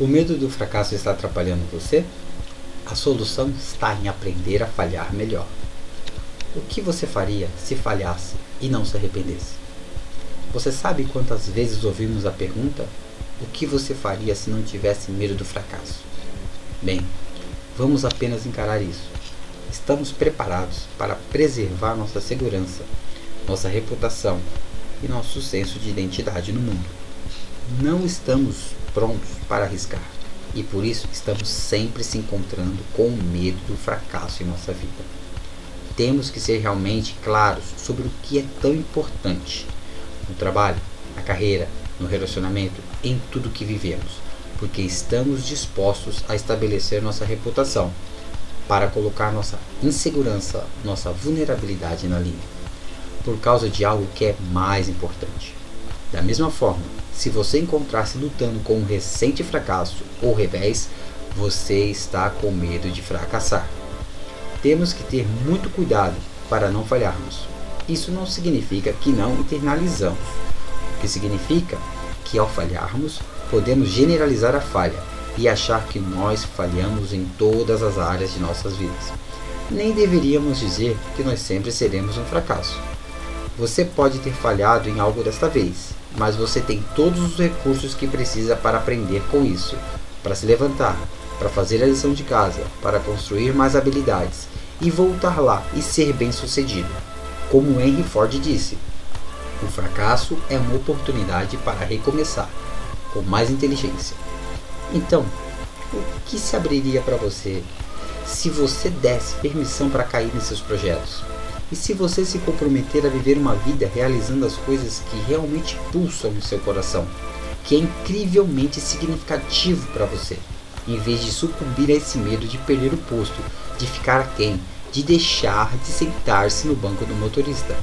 O medo do fracasso está atrapalhando você? A solução está em aprender a falhar melhor. O que você faria se falhasse e não se arrependesse? Você sabe quantas vezes ouvimos a pergunta: o que você faria se não tivesse medo do fracasso? Bem, vamos apenas encarar isso. Estamos preparados para preservar nossa segurança, nossa reputação e nosso senso de identidade no mundo. Não estamos prontos para arriscar e por isso estamos sempre se encontrando com o medo do fracasso em nossa vida. Temos que ser realmente claros sobre o que é tão importante no trabalho, na carreira, no relacionamento, em tudo que vivemos, porque estamos dispostos a estabelecer nossa reputação para colocar nossa insegurança, nossa vulnerabilidade na linha, por causa de algo que é mais importante. Da mesma forma, se você encontrar-se lutando com um recente fracasso ou revés, você está com medo de fracassar. Temos que ter muito cuidado para não falharmos. Isso não significa que não internalizamos, o que significa que ao falharmos, podemos generalizar a falha e achar que nós falhamos em todas as áreas de nossas vidas. Nem deveríamos dizer que nós sempre seremos um fracasso. Você pode ter falhado em algo desta vez, mas você tem todos os recursos que precisa para aprender com isso, para se levantar, para fazer a lição de casa, para construir mais habilidades e voltar lá e ser bem-sucedido. Como Henry Ford disse, o fracasso é uma oportunidade para recomeçar com mais inteligência. Então, o que se abriria para você se você desse permissão para cair em seus projetos? E se você se comprometer a viver uma vida realizando as coisas que realmente pulsam no seu coração, que é incrivelmente significativo para você, em vez de sucumbir a esse medo de perder o posto, de ficar aquém, de deixar de sentar-se no banco do motorista.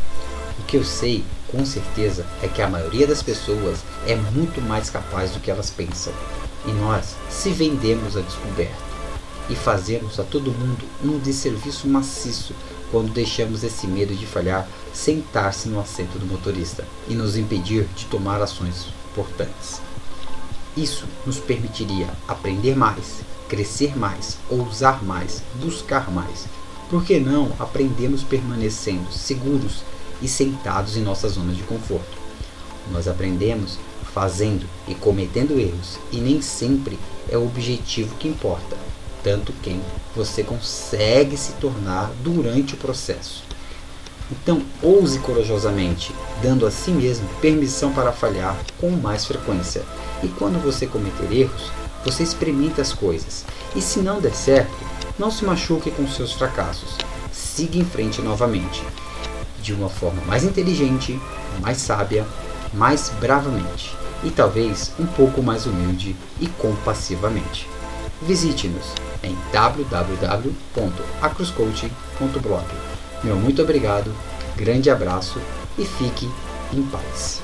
O que eu sei, com certeza, é que a maioria das pessoas é muito mais capaz do que elas pensam. E nós se vendemos a descoberto e fazemos a todo mundo um desserviço maciço quando deixamos esse medo de falhar sentar-se no assento do motorista e nos impedir de tomar ações importantes. Isso nos permitiria aprender mais, crescer mais, ousar mais, buscar mais por que não aprendemos permanecendo seguros e sentados em nossa zona de conforto? Nós aprendemos fazendo e cometendo erros, e nem sempre é o objetivo que importa, tanto quem você consegue se tornar durante o processo. Então, ouse corajosamente, dando a si mesmo permissão para falhar com mais frequência. E quando você cometer erros, você experimenta as coisas. E se não der certo, não se machuque com seus fracassos. Siga em frente novamente, de uma forma mais inteligente, mais sábia, mais bravamente e talvez um pouco mais humilde e compassivamente. Visite-nos em www.acroscoaching.blog. Meu muito obrigado, grande abraço e fique em paz.